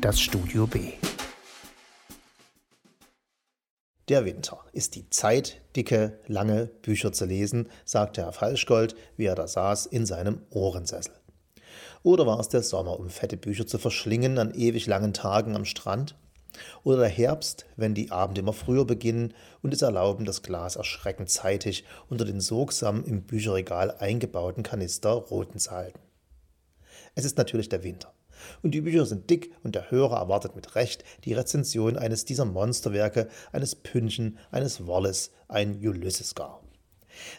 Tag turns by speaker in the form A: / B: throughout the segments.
A: das Studio B. Der Winter ist die Zeit, dicke, lange Bücher zu lesen, sagte Herr Falschgold, wie er da saß in seinem Ohrensessel. Oder war es der Sommer, um fette Bücher zu verschlingen an ewig langen Tagen am Strand? Oder der Herbst, wenn die Abende immer früher beginnen und es erlauben, das Glas erschreckend zeitig unter den sorgsam im Bücherregal eingebauten Kanister roten zu halten? Es ist natürlich der Winter. Und die Bücher sind dick und der Hörer erwartet mit Recht die Rezension eines dieser Monsterwerke, eines Pünchen, eines Wallace, ein Ulysses gar.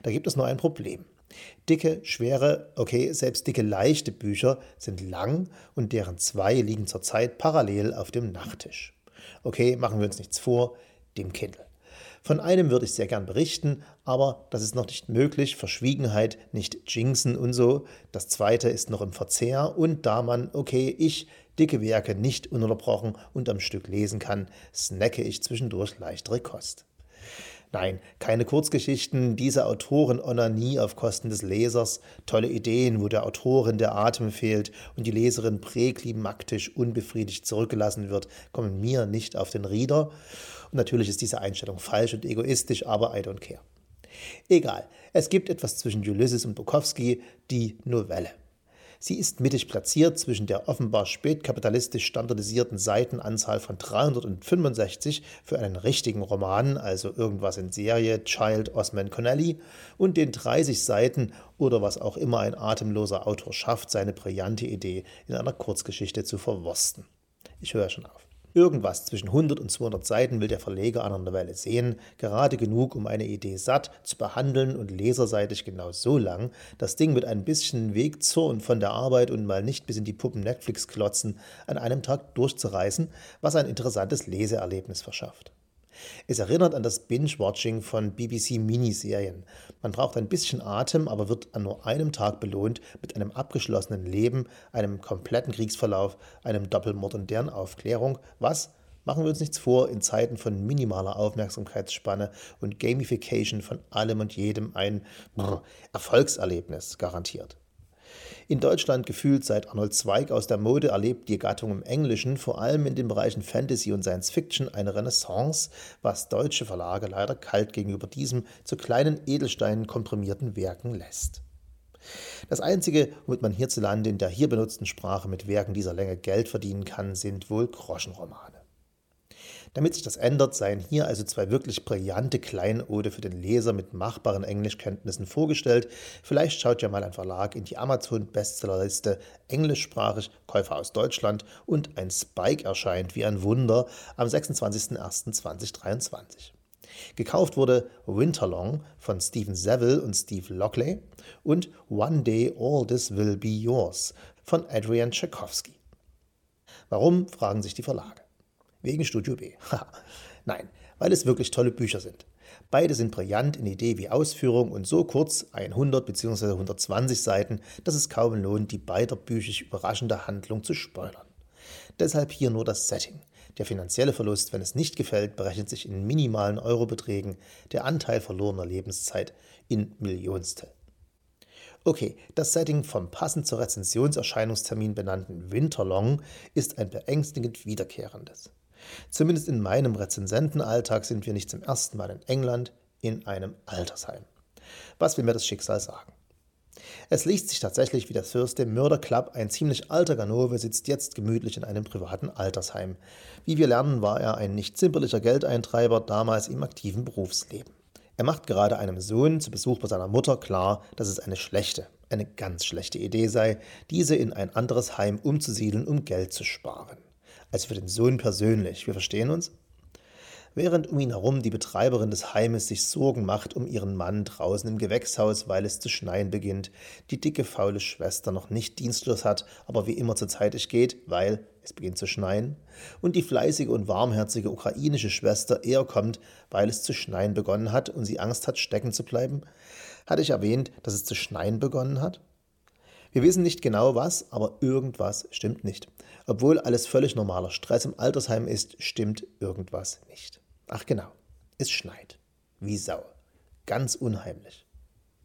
A: Da gibt es nur ein Problem. Dicke, schwere, okay, selbst dicke, leichte Bücher sind lang und deren zwei liegen zurzeit parallel auf dem Nachttisch. Okay, machen wir uns nichts vor, dem Kindle. Von einem würde ich sehr gern berichten, aber das ist noch nicht möglich. Verschwiegenheit, nicht jinxen und so. Das zweite ist noch im Verzehr und da man, okay, ich dicke Werke nicht ununterbrochen und am Stück lesen kann, snacke ich zwischendurch leichtere Kost. Nein, keine Kurzgeschichten, diese Autoren Onanie auf Kosten des Lesers, tolle Ideen, wo der Autorin der Atem fehlt und die Leserin präklimaktisch unbefriedigt zurückgelassen wird, kommen mir nicht auf den Rieder. Und natürlich ist diese Einstellung falsch und egoistisch, aber I don't care. Egal, es gibt etwas zwischen Ulysses und Bukowski, die Novelle. Sie ist mittig platziert zwischen der offenbar spätkapitalistisch standardisierten Seitenanzahl von 365 für einen richtigen Roman, also irgendwas in Serie Child Osman Connelly, und den 30 Seiten oder was auch immer ein atemloser Autor schafft, seine brillante Idee in einer Kurzgeschichte zu verwursten. Ich höre schon auf. Irgendwas zwischen 100 und 200 Seiten will der Verleger einer Novelle sehen, gerade genug, um eine Idee satt zu behandeln und leserseitig genau so lang, das Ding mit ein bisschen Weg zur und von der Arbeit und mal nicht bis in die Puppen Netflix klotzen, an einem Tag durchzureißen, was ein interessantes Leseerlebnis verschafft. Es erinnert an das Binge-Watching von BBC-Miniserien. Man braucht ein bisschen Atem, aber wird an nur einem Tag belohnt mit einem abgeschlossenen Leben, einem kompletten Kriegsverlauf, einem Doppelmord und deren Aufklärung, was, machen wir uns nichts vor, in Zeiten von minimaler Aufmerksamkeitsspanne und Gamification von allem und jedem ein Brr, Erfolgserlebnis garantiert. In Deutschland gefühlt seit Arnold Zweig aus der Mode erlebt die Gattung im Englischen vor allem in den Bereichen Fantasy und Science Fiction eine Renaissance, was deutsche Verlage leider kalt gegenüber diesem zu kleinen Edelsteinen komprimierten Werken lässt. Das Einzige, womit man hierzulande in der hier benutzten Sprache mit Werken dieser Länge Geld verdienen kann, sind wohl Groschenromane. Damit sich das ändert, seien hier also zwei wirklich brillante Kleinode für den Leser mit machbaren Englischkenntnissen vorgestellt. Vielleicht schaut ja mal ein Verlag in die Amazon-Bestsellerliste englischsprachig, Käufer aus Deutschland und ein Spike erscheint wie ein Wunder am 26.01.2023. Gekauft wurde Winterlong von Stephen Seville und Steve Lockley und One Day All This Will Be Yours von Adrian Tchaikovsky. Warum, fragen sich die Verlage. Wegen Studio B. Nein, weil es wirklich tolle Bücher sind. Beide sind brillant in Idee wie Ausführung und so kurz, 100 bzw. 120 Seiten, dass es kaum lohnt, die beiderbüchig überraschende Handlung zu spoilern. Deshalb hier nur das Setting. Der finanzielle Verlust, wenn es nicht gefällt, berechnet sich in minimalen Eurobeträgen, der Anteil verlorener Lebenszeit in Millionstel. Okay, das Setting vom passend zur Rezensionserscheinungstermin benannten Winterlong ist ein beängstigend wiederkehrendes. Zumindest in meinem Rezensentenalltag sind wir nicht zum ersten Mal in England in einem Altersheim. Was will mir das Schicksal sagen? Es liest sich tatsächlich wie der Thursday Murder Club. Ein ziemlich alter Ganove sitzt jetzt gemütlich in einem privaten Altersheim. Wie wir lernen, war er ein nicht zimperlicher Geldeintreiber, damals im aktiven Berufsleben. Er macht gerade einem Sohn zu Besuch bei seiner Mutter klar, dass es eine schlechte, eine ganz schlechte Idee sei, diese in ein anderes Heim umzusiedeln, um Geld zu sparen als für den Sohn persönlich. Wir verstehen uns? Während um ihn herum die Betreiberin des Heimes sich Sorgen macht um ihren Mann draußen im Gewächshaus, weil es zu schneien beginnt, die dicke, faule Schwester noch nicht dienstlos hat, aber wie immer zeitig geht, weil es beginnt zu schneien, und die fleißige und warmherzige ukrainische Schwester eher kommt, weil es zu schneien begonnen hat und sie Angst hat, stecken zu bleiben, hatte ich erwähnt, dass es zu schneien begonnen hat? Wir wissen nicht genau was, aber irgendwas stimmt nicht. Obwohl alles völlig normaler Stress im Altersheim ist, stimmt irgendwas nicht. Ach genau, es schneit. Wie Sau. Ganz unheimlich.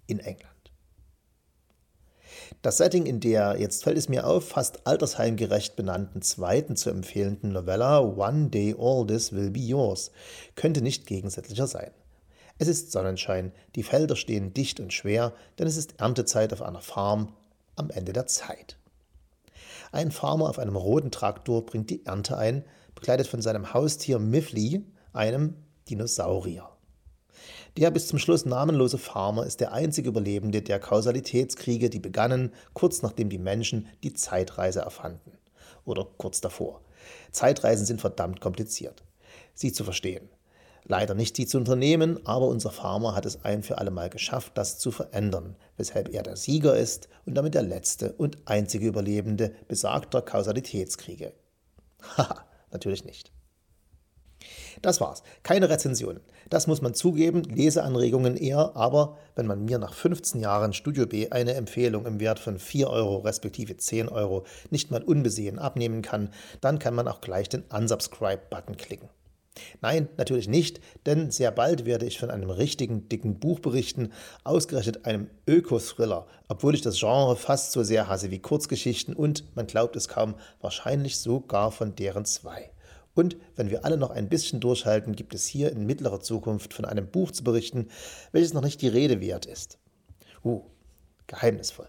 A: In England. Das Setting in der, jetzt fällt es mir auf, fast altersheimgerecht benannten zweiten zu empfehlenden Novella One Day All This Will Be Yours könnte nicht gegensätzlicher sein. Es ist Sonnenschein, die Felder stehen dicht und schwer, denn es ist Erntezeit auf einer Farm am Ende der Zeit. Ein Farmer auf einem roten Traktor bringt die Ernte ein, begleitet von seinem Haustier Miffly, einem Dinosaurier. Der bis zum Schluss namenlose Farmer ist der einzige Überlebende der Kausalitätskriege, die begannen, kurz nachdem die Menschen die Zeitreise erfanden. Oder kurz davor. Zeitreisen sind verdammt kompliziert. Sie zu verstehen. Leider nicht sie zu unternehmen, aber unser Farmer hat es ein für alle Mal geschafft, das zu verändern, weshalb er der Sieger ist und damit der letzte und einzige Überlebende besagter Kausalitätskriege. Haha, natürlich nicht. Das war's. Keine Rezensionen. Das muss man zugeben, Leseanregungen eher, aber wenn man mir nach 15 Jahren Studio B eine Empfehlung im Wert von 4 Euro respektive 10 Euro nicht mal unbesehen abnehmen kann, dann kann man auch gleich den Unsubscribe-Button klicken. Nein, natürlich nicht, denn sehr bald werde ich von einem richtigen dicken Buch berichten, ausgerechnet einem Öko-Thriller, obwohl ich das Genre fast so sehr hasse wie Kurzgeschichten und, man glaubt es kaum, wahrscheinlich sogar von deren zwei. Und wenn wir alle noch ein bisschen durchhalten, gibt es hier in mittlerer Zukunft von einem Buch zu berichten, welches noch nicht die Rede wert ist. Uh, geheimnisvoll.